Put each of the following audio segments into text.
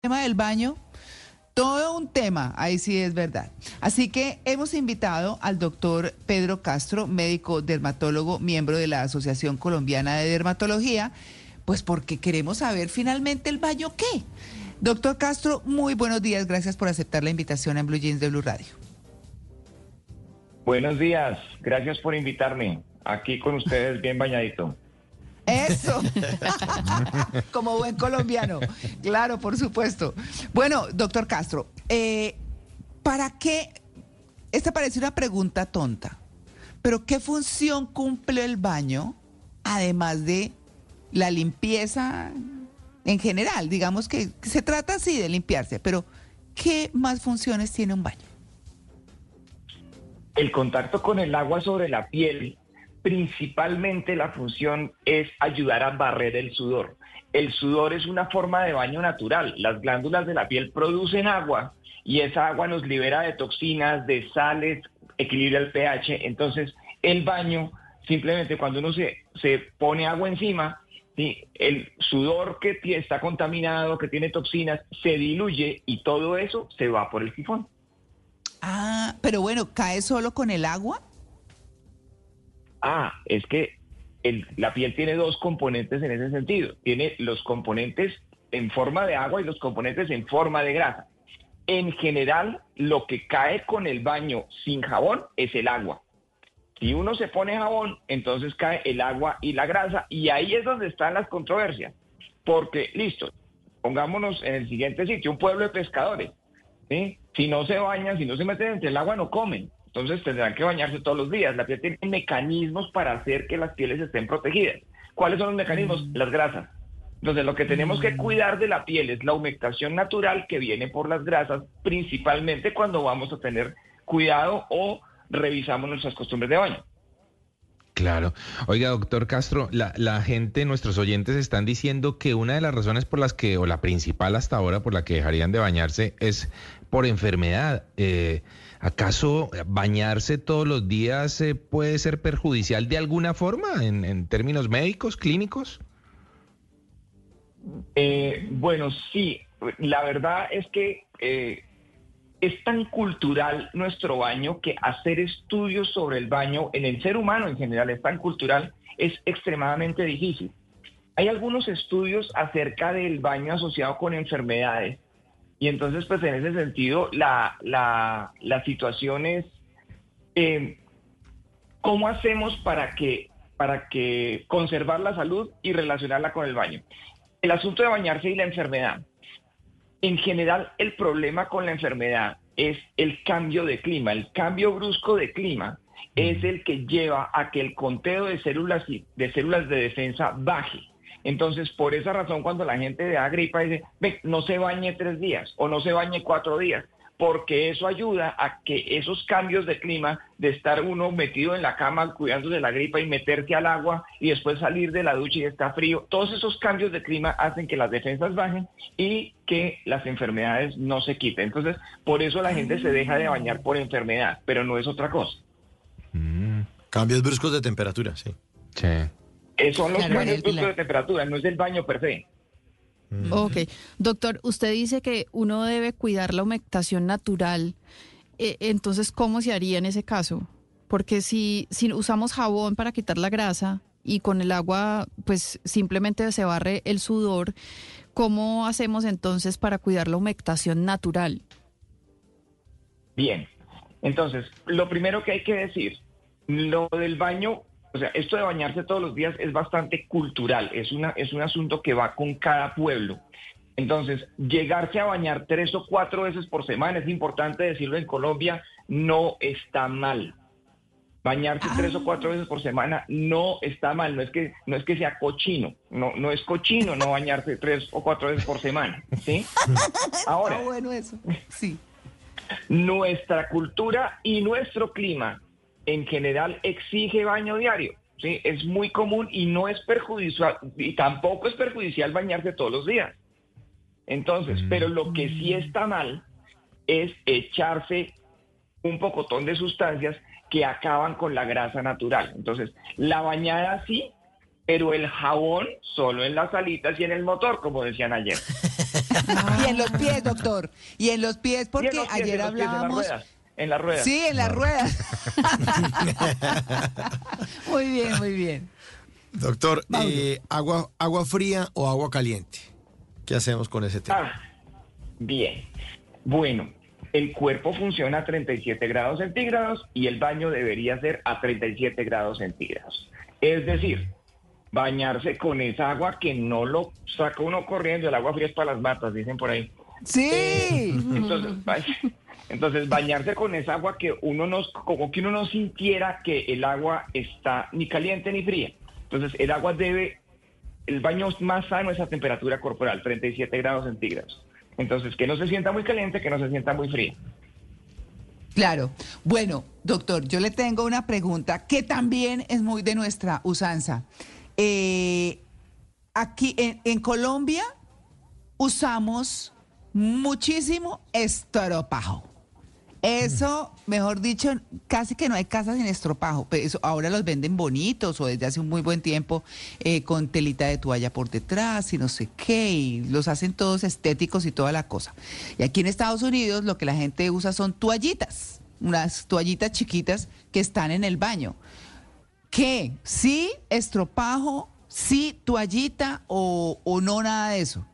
tema del baño, todo un tema, ahí sí es verdad. Así que hemos invitado al doctor Pedro Castro, médico dermatólogo, miembro de la Asociación Colombiana de Dermatología, pues porque queremos saber finalmente el baño qué. Doctor Castro, muy buenos días, gracias por aceptar la invitación en Blue Jeans de Blue Radio. Buenos días, gracias por invitarme. Aquí con ustedes bien bañadito. Eso, como buen colombiano, claro, por supuesto. Bueno, doctor Castro, eh, ¿para qué? Esta parece una pregunta tonta, pero ¿qué función cumple el baño además de la limpieza en general? Digamos que se trata así de limpiarse, pero ¿qué más funciones tiene un baño? El contacto con el agua sobre la piel principalmente la función es ayudar a barrer el sudor. El sudor es una forma de baño natural. Las glándulas de la piel producen agua y esa agua nos libera de toxinas, de sales, equilibra el pH. Entonces, el baño, simplemente cuando uno se, se pone agua encima, el sudor que está contaminado, que tiene toxinas, se diluye y todo eso se va por el sifón. Ah, pero bueno, ¿cae solo con el agua? Ah, es que la piel tiene dos componentes en ese sentido. Tiene los componentes en forma de agua y los componentes en forma de grasa. En general, lo que cae con el baño sin jabón es el agua. Si uno se pone jabón, entonces cae el agua y la grasa, y ahí es donde están las controversias. Porque, listo, pongámonos en el siguiente sitio, un pueblo de pescadores. Si no se bañan, si no se meten entre el agua, no comen. Entonces tendrán que bañarse todos los días. La piel tiene mecanismos para hacer que las pieles estén protegidas. ¿Cuáles son los mecanismos? Mm. Las grasas. Entonces lo que tenemos que mm. cuidar de la piel es la humectación natural que viene por las grasas, principalmente cuando vamos a tener cuidado o revisamos nuestras costumbres de baño. Claro. Oiga, doctor Castro, la, la, gente, nuestros oyentes están diciendo que una de las razones por las que, o la principal hasta ahora por la que dejarían de bañarse es por enfermedad. Eh, ¿Acaso bañarse todos los días eh, puede ser perjudicial de alguna forma en, términos médicos, clínicos? Eh, bueno, sí. La verdad es que eh, es tan cultural nuestro baño que hacer estudios sobre el baño en el ser humano en general es tan cultural, es extremadamente difícil. Hay algunos estudios acerca del baño asociado con enfermedades y entonces, pues en ese sentido, la, la, situación es, eh, ¿cómo hacemos para que, para que conservar la salud y relacionarla con el baño? El asunto de bañarse y la enfermedad. En general, el problema con la enfermedad es el cambio de clima. El cambio brusco de clima es el que lleva a que el conteo de células, de células de defensa baje. Entonces, por esa razón, cuando la gente da gripa, dice, Ve, no se bañe tres días o no se bañe cuatro días, porque eso ayuda a que esos cambios de clima, de estar uno metido en la cama cuidando de la gripa y meterse al agua y después salir de la ducha y está frío, todos esos cambios de clima hacen que las defensas bajen y que las enfermedades no se quiten. Entonces, por eso la gente se deja de bañar por enfermedad, pero no es otra cosa. Mm. Cambios bruscos de temperatura, sí. Sí. Son los cambios de temperatura, no es el baño per se. Mm. Ok. Doctor, usted dice que uno debe cuidar la humectación natural. Eh, entonces, ¿cómo se haría en ese caso? Porque si, si usamos jabón para quitar la grasa y con el agua, pues simplemente se barre el sudor, ¿cómo hacemos entonces para cuidar la humectación natural? Bien. Entonces, lo primero que hay que decir, lo del baño o sea, esto de bañarse todos los días es bastante cultural, es, una, es un asunto que va con cada pueblo. Entonces, llegarse a bañar tres o cuatro veces por semana, es importante decirlo en Colombia, no está mal. Bañarse ah. tres o cuatro veces por semana no está mal, no es que, no es que sea cochino, no, no es cochino no bañarse tres o cuatro veces por semana. ¿sí? Ahora, bueno eso. Sí. Nuestra cultura y nuestro clima en general exige baño diario. ¿sí? Es muy común y no es perjudicial, y tampoco es perjudicial bañarse todos los días. Entonces, mm. pero lo que sí está mal es echarse un pocotón de sustancias que acaban con la grasa natural. Entonces, la bañada sí, pero el jabón solo en las alitas y en el motor, como decían ayer. y en los pies, doctor. Y en los pies, porque los pies, ayer hablábamos. En las ruedas. Sí, en las ruedas. muy bien, muy bien. Doctor, eh, agua, ¿agua fría o agua caliente? ¿Qué hacemos con ese tema? Ah, bien. Bueno, el cuerpo funciona a 37 grados centígrados y el baño debería ser a 37 grados centígrados. Es decir, bañarse con esa agua que no lo saca uno corriendo, el agua fría es para las matas, dicen por ahí. Sí. Entonces, ba- entonces, bañarse con esa agua que uno no, como que uno no sintiera que el agua está ni caliente ni fría. Entonces, el agua debe, el baño más sano es a temperatura corporal, 37 grados centígrados. Entonces, que no se sienta muy caliente, que no se sienta muy fría. Claro. Bueno, doctor, yo le tengo una pregunta que también es muy de nuestra usanza. Eh, aquí en, en Colombia usamos muchísimo estropajo. Eso, mejor dicho, casi que no hay casas sin estropajo. Pero eso, ahora los venden bonitos o desde hace un muy buen tiempo eh, con telita de toalla por detrás y no sé qué. Y los hacen todos estéticos y toda la cosa. Y aquí en Estados Unidos lo que la gente usa son toallitas, unas toallitas chiquitas que están en el baño. ¿Qué? ¿Sí estropajo? ¿Sí toallita o, o no nada de eso?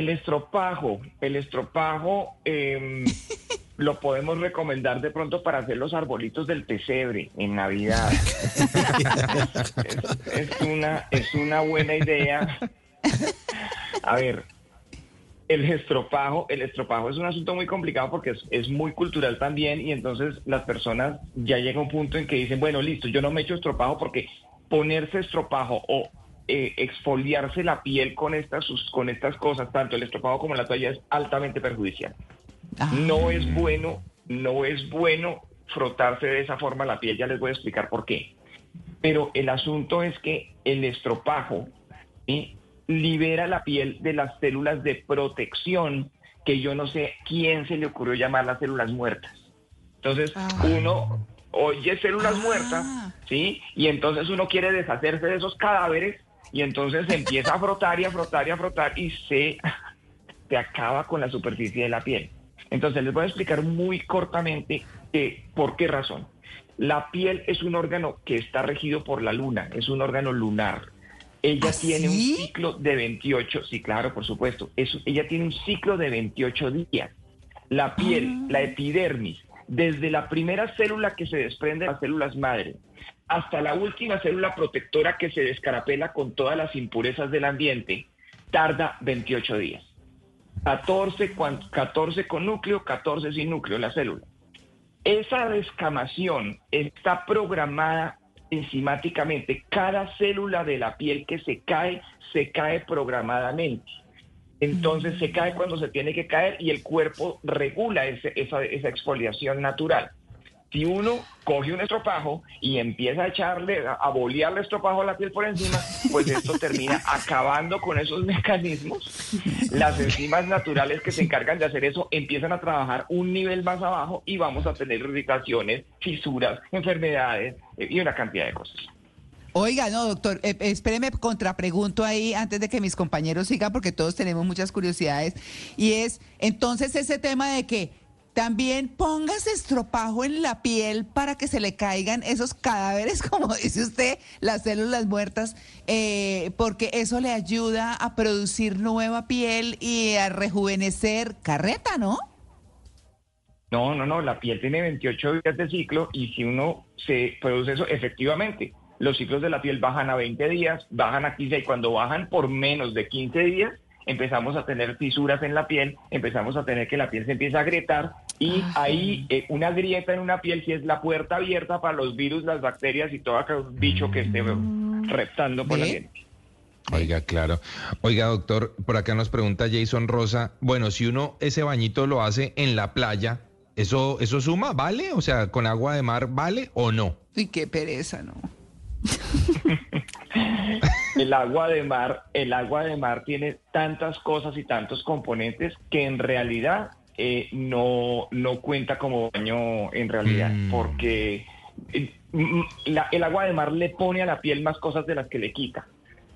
El estropajo, el estropajo em, lo podemos recomendar de pronto para hacer los arbolitos del pesebre en Navidad. es, es una, es una buena idea. A ver, el estropajo, el estropajo es un asunto muy complicado porque es, es muy cultural también y entonces las personas ya llega un punto en que dicen, bueno, listo, yo no me echo estropajo porque ponerse estropajo o eh, exfoliarse la piel con estas, sus- con estas cosas, tanto el estropajo como la toalla, es altamente perjudicial. Ah. No es bueno, no es bueno frotarse de esa forma la piel, ya les voy a explicar por qué. Pero el asunto es que el estropajo ¿sí? libera la piel de las células de protección que yo no sé quién se le ocurrió llamar las células muertas. Entonces, Ah. uno oye células Ah. muertas, ¿sí? Y entonces uno quiere deshacerse de esos cadáveres y entonces se empieza a frotar y a frotar y a frotar y se, se acaba con la superficie de la piel. Entonces les voy a explicar muy cortamente eh, por qué razón. La piel es un órgano que está regido por la luna, es un órgano lunar. Ella ¿Ah, tiene un ciclo de 28, sí, claro, por supuesto. Es- ella tiene un ciclo de 28 días. La piel, Ah. la epidermis, desde la primera célula que se desprende de las células madre hasta la última célula protectora que se descarapela con todas las impurezas del ambiente, tarda 28 días. 14, cuan- 14 con núcleo, 14 sin núcleo la célula. Esa descamación está programada enzimáticamente. Cada célula de la piel que se cae, se cae programadamente. Entonces se cae cuando se tiene que caer y el cuerpo regula esa exfoliación natural. Si uno coge un estropajo y empieza a echarle, a, a bolearle estropajo a la piel por encima, pues esto termina acabando con esos mecanismos. Las enzimas naturales que se encargan de hacer eso empiezan a trabajar un nivel más abajo y vamos a tener irritaciones, fisuras, enfermedades eh, y una cantidad de cosas. Oiga, no, doctor, eh, espéreme, contrapregunto ahí antes de que mis compañeros sigan, porque todos tenemos muchas curiosidades. Y es, entonces, ese tema de que también póngase estropajo en la piel para que se le caigan esos cadáveres, como dice usted, las células muertas, eh, porque eso le ayuda a producir nueva piel y a rejuvenecer carreta, ¿no? No, no, no, la piel tiene 28 días de ciclo y si uno se produce eso, efectivamente, los ciclos de la piel bajan a 20 días, bajan a 15 y cuando bajan por menos de 15 días, empezamos a tener fisuras en la piel, empezamos a tener que la piel se empieza a agrietar y Ah, ahí eh, una grieta en una piel sí es la puerta abierta para los virus, las bacterias y todo aquel bicho que esté reptando por la piel. Oiga, claro. Oiga, doctor, por acá nos pregunta Jason Rosa, bueno, si uno ese bañito lo hace en la playa, ¿eso, eso suma? ¿Vale? O sea, con agua de mar, ¿vale o no? Y qué pereza, ¿no? El agua de mar, el agua de mar tiene tantas cosas y tantos componentes que en realidad eh, no, no cuenta como baño en realidad, Mm. porque eh, la- el agua de mar le pone a la piel más cosas de las que le quita.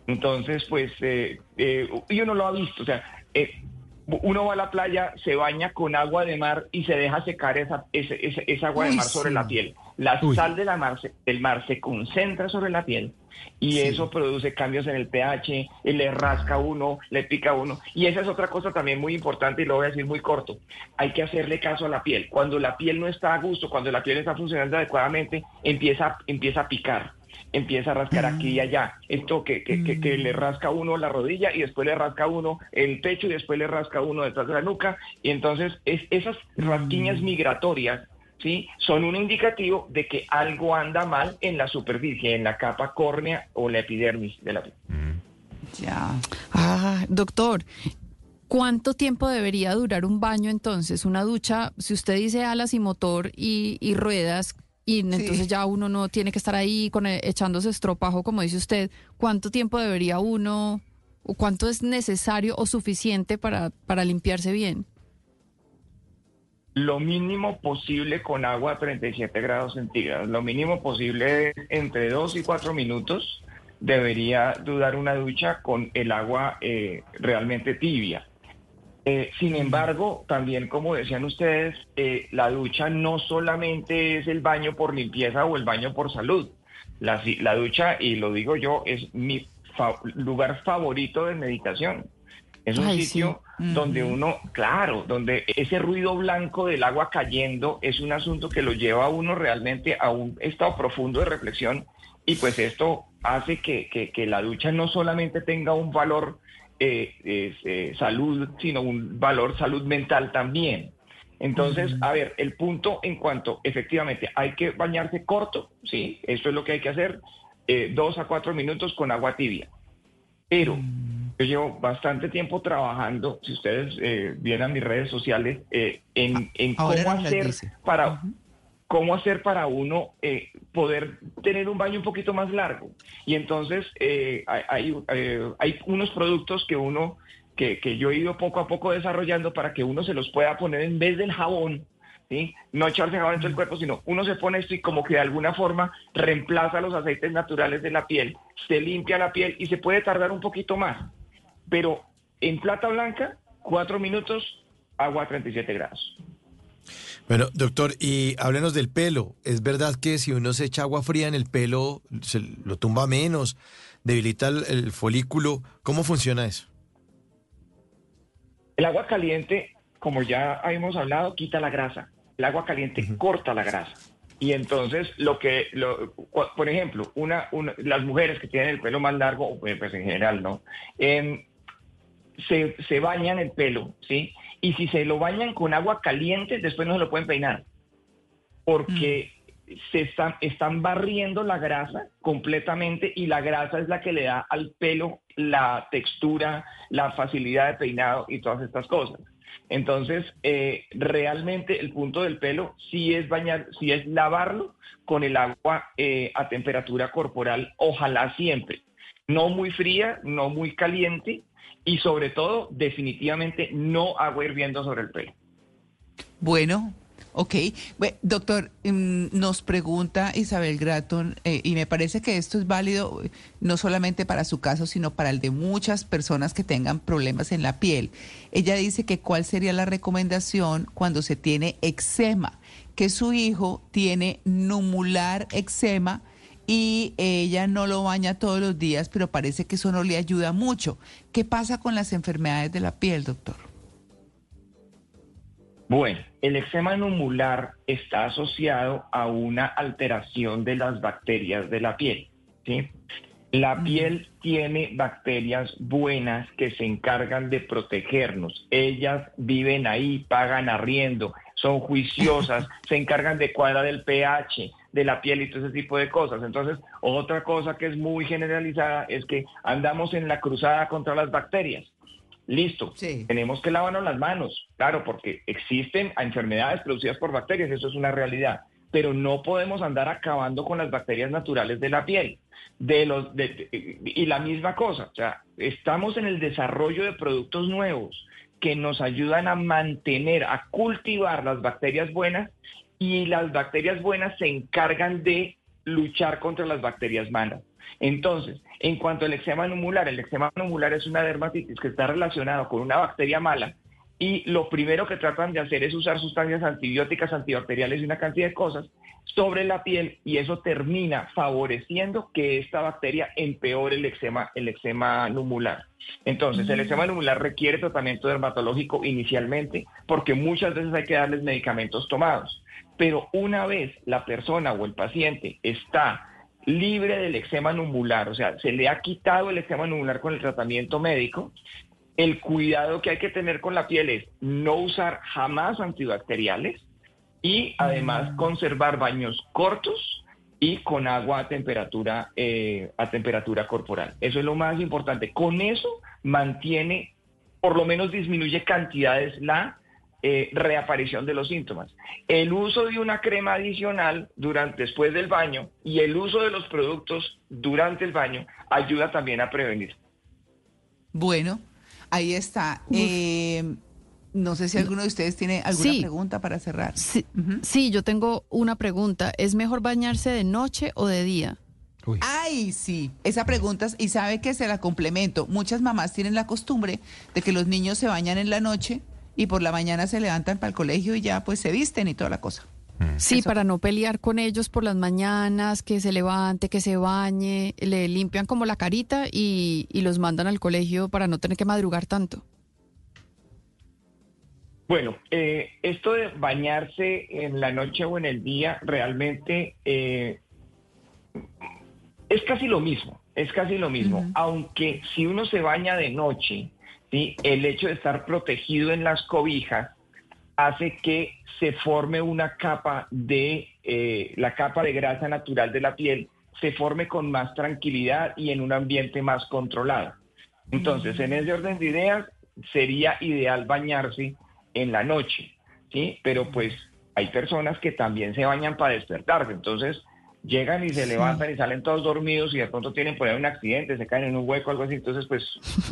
Entonces, pues, eh, eh, y uno lo ha visto, o sea, eh, uno va a la playa, se baña con agua de mar y se deja secar esa, ese- esa agua de mar sobre sí. la piel. La Uy. sal de la mar del mar se concentra sobre la piel y Sí. eso produce cambios en el pH, y le rasca uno, le pica uno. Y esa es otra cosa también muy importante y lo voy a decir muy corto. Hay que hacerle caso a la piel. Cuando la piel no está a gusto, cuando la piel está funcionando adecuadamente, empieza, empieza a picar empieza a rascar aquí y allá. Esto que, que, que, que le rasca a uno la rodilla y después le rasca uno el pecho y después le rasca uno detrás de la nuca. Y entonces es, esas rasquiñas migratorias ¿sí? son un indicativo de que algo anda mal en la superficie, en la capa córnea o la epidermis de la piel. Ya. Ah, doctor, ¿cuánto tiempo debería durar un baño entonces? Una ducha, si usted dice alas y motor y, y ruedas, y entonces ya uno no tiene que estar ahí con eh, echándose estropajo, como dice usted, ¿cuánto tiempo debería uno, o cuánto es necesario o suficiente para, para limpiarse bien? Lo mínimo posible con agua a 37 grados centígrados. Lo mínimo posible entre 2 y 4 minutos debería durar una ducha con el agua eh, realmente tibia. Eh, sin embargo, también como decían ustedes, eh, la ducha no solamente es el baño por limpieza o el baño por salud. La, la ducha, y lo digo yo, es mi fa- lugar favorito de meditación. Es un Ay, sí. sitio donde uno, claro, donde ese ruido blanco del agua cayendo es un asunto que lo lleva a uno realmente a un estado profundo de reflexión y pues esto hace que, que- que la ducha no solamente tenga un valor eh, eh, salud, sino un valor salud mental también. Entonces, a ver, el punto en cuanto, efectivamente, hay que bañarse corto, sí, eso es lo que hay que hacer, eh, dos a cuatro minutos con agua tibia. Pero yo llevo bastante tiempo trabajando, si ustedes eh, vieran mis redes sociales, eh, en, en Ahora cómo hacer para cómo hacer para uno eh, poder tener un baño un poquito más largo. Y entonces eh, hay, hay, eh, hay unos productos que uno, que, que yo he ido poco a poco desarrollando para que uno se los pueda poner en vez del jabón. ¿Sí? No echarse jabón en todo el cuerpo, sino uno se pone esto y como que de alguna forma reemplaza los aceites naturales de la piel, se limpia la piel y se puede tardar un poquito más. Pero en plata blanca, cuatro minutos, agua a 37 grados. Bueno, doctor, y háblenos del pelo. ¿Es verdad que si uno se echa agua fría en el pelo, se lo tumba menos, debilita el, el folículo? ¿Cómo funciona eso? El agua caliente, como ya hemos hablado, quita la grasa. El agua caliente corta la grasa. Y entonces, lo que, lo, por ejemplo, una, una- las mujeres que tienen el pelo más largo, pues en general, ¿no? Se, se bañan el pelo, ¿sí? Y si se lo bañan con agua caliente, después no se lo pueden peinar. Porque se están, están barriendo la grasa completamente y la grasa es la que le da al pelo la textura, la facilidad de peinado y todas estas cosas. Entonces, eh, realmente el punto del pelo sí es bañar, sí es lavarlo con el agua eh, a temperatura corporal, ojalá siempre. No muy fría, no muy caliente y sobre todo, definitivamente no agua hirviendo sobre el pelo. Bueno, ok. Doctor, mm, nos pregunta Isabel Gratton, eh, y me parece que esto es válido eh, no solamente para su caso, sino para el de muchas personas que tengan problemas en la piel. Ella dice que cuál sería la recomendación cuando se tiene eczema, que su hijo tiene numular eczema y ella no lo baña todos los días, pero parece que eso no le ayuda mucho. ¿Qué pasa con las enfermedades de la piel, doctor? Bueno, el eczema numular está asociado a una alteración de las bacterias de la piel. ¿sí? La piel tiene bacterias buenas que se encargan de protegernos. Ellas viven ahí, pagan arriendo, son juiciosas, se encargan de cuadrar el pH de la piel y todo ese tipo de cosas. Entonces, otra cosa que es muy generalizada es que andamos en la cruzada contra las bacterias. Listo, Sí. tenemos que lavarnos las manos, claro, porque existen enfermedades producidas por bacterias, eso es una realidad, pero no podemos andar acabando con las bacterias naturales de la piel. De los, de- y la misma cosa, o sea, estamos en el desarrollo de productos nuevos que nos ayudan a mantener, a cultivar las bacterias buenas y las bacterias buenas se encargan de luchar contra las bacterias malas. Entonces, en cuanto al eczema numular, el eczema numular es una dermatitis que está relacionado con una bacteria mala y lo primero que tratan de hacer es usar sustancias antibióticas, antibacteriales y una cantidad de cosas sobre la piel y eso termina favoreciendo que esta bacteria empeore el eczema, el eczema numular. Entonces, el eczema numular requiere tratamiento dermatológico inicialmente porque muchas veces hay que darles medicamentos tomados. Pero una vez la persona o el paciente está libre del eczema numular, o sea, se le ha quitado el eczema numular con el tratamiento médico, el cuidado que hay que tener con la piel es no usar jamás antibacteriales y además Mm. conservar baños cortos y con agua a temperatura, eh, a temperatura corporal. Eso es lo más importante. Con eso mantiene, por lo menos disminuye cantidades la eh, reaparición de los síntomas. El uso de una crema adicional durante, después del baño y el uso de los productos durante el baño ayuda también a prevenir. Bueno, ahí está. Eh, no sé si alguno de ustedes tiene alguna Sí. pregunta para cerrar. Sí, yo tengo una pregunta. ¿Es mejor bañarse de noche o de día? Uy. Ay, sí, esa pregunta, es- y sabe que se la complemento. Muchas mamás tienen la costumbre de que los niños se bañan en la noche y por la mañana se levantan para el colegio y ya pues se visten y toda la cosa. Sí, Eso. para no pelear con ellos por las mañanas, que se levante, que se bañe, le limpian como la carita y, y los mandan al colegio para no tener que madrugar tanto. Bueno, eh, esto de bañarse en la noche o en el día realmente eh, es casi lo mismo, es casi lo mismo, aunque si uno se baña de noche, el hecho de estar protegido en las cobijas hace que se forme una capa de, eh, la capa de grasa natural de la piel, se forme con más tranquilidad y en un ambiente más controlado. Entonces, en ese orden de ideas, sería ideal bañarse en la noche, ¿sí? Pero pues hay personas que también se bañan para despertarse, entonces llegan y se levantan y salen todos dormidos y de pronto tienen por ahí un accidente, se caen en un hueco, algo así, entonces pues,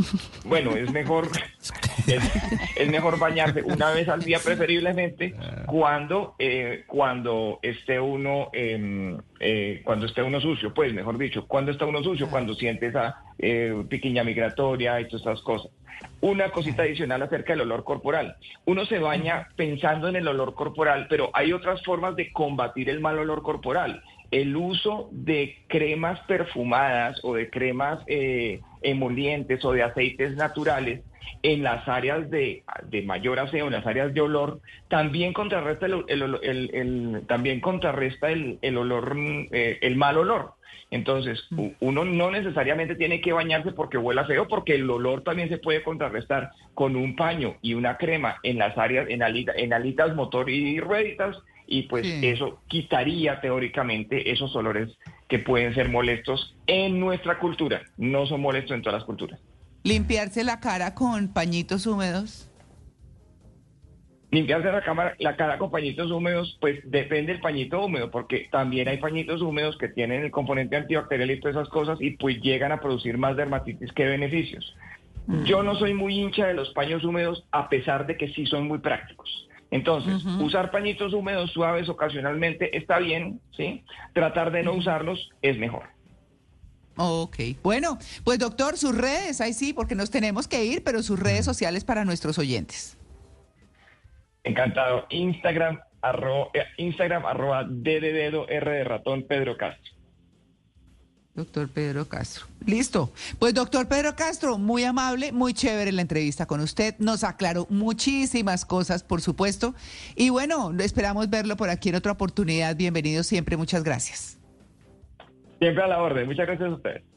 bueno, es mejor, es, es mejor bañarse una vez al día preferiblemente cuando, eh, cuando esté uno, em, eh, cuando esté uno sucio, pues mejor dicho, cuando está uno sucio, cuando siente esa eh, piquiña migratoria y todas esas cosas. Una cosita adicional acerca del olor corporal. Uno se baña pensando en el olor corporal, pero hay otras formas de combatir el mal olor corporal. El uso de cremas perfumadas o de cremas eh, emolientes o de aceites naturales en las áreas de, de mayor aseo, en las áreas de olor, también contrarresta el, el- el- el- también contrarresta el, el olor, mm, eh, el mal olor. Entonces, u- uno no necesariamente tiene que bañarse porque huela feo, porque el olor también se puede contrarrestar con un paño y una crema en las áreas, en, alita- en alitas, motor y rueditas, y pues Sí. eso quitaría teóricamente esos olores que pueden ser molestos en nuestra cultura. No son molestos en todas las culturas. Limpiarse la cara con pañitos húmedos. Limpiarse la, cámara, la cara con pañitos húmedos, pues depende del pañito húmedo, porque también hay pañitos húmedos que tienen el componente antibacterial y todas esas cosas y pues llegan a producir más dermatitis que beneficios. Yo no soy muy hincha de los paños húmedos a pesar de que sí son muy prácticos. Entonces, usar pañitos húmedos suaves ocasionalmente está bien, ¿sí? Tratar de no usarlos es mejor. Ok, bueno, pues doctor, sus redes, ahí sí, porque nos tenemos que ir, pero sus redes sociales para nuestros oyentes. Encantado. Instagram, arro, eh, Instagram arroba D de dedo, R de ratón, Pedro Castro. Doctor Pedro Castro. Listo. Pues doctor Pedro Castro, muy amable, muy chévere la entrevista con usted. Nos aclaró muchísimas cosas, por supuesto. Y bueno, esperamos verlo por aquí en otra oportunidad. Bienvenido siempre. Muchas gracias. Siempre a la orden. Muchas gracias a ustedes.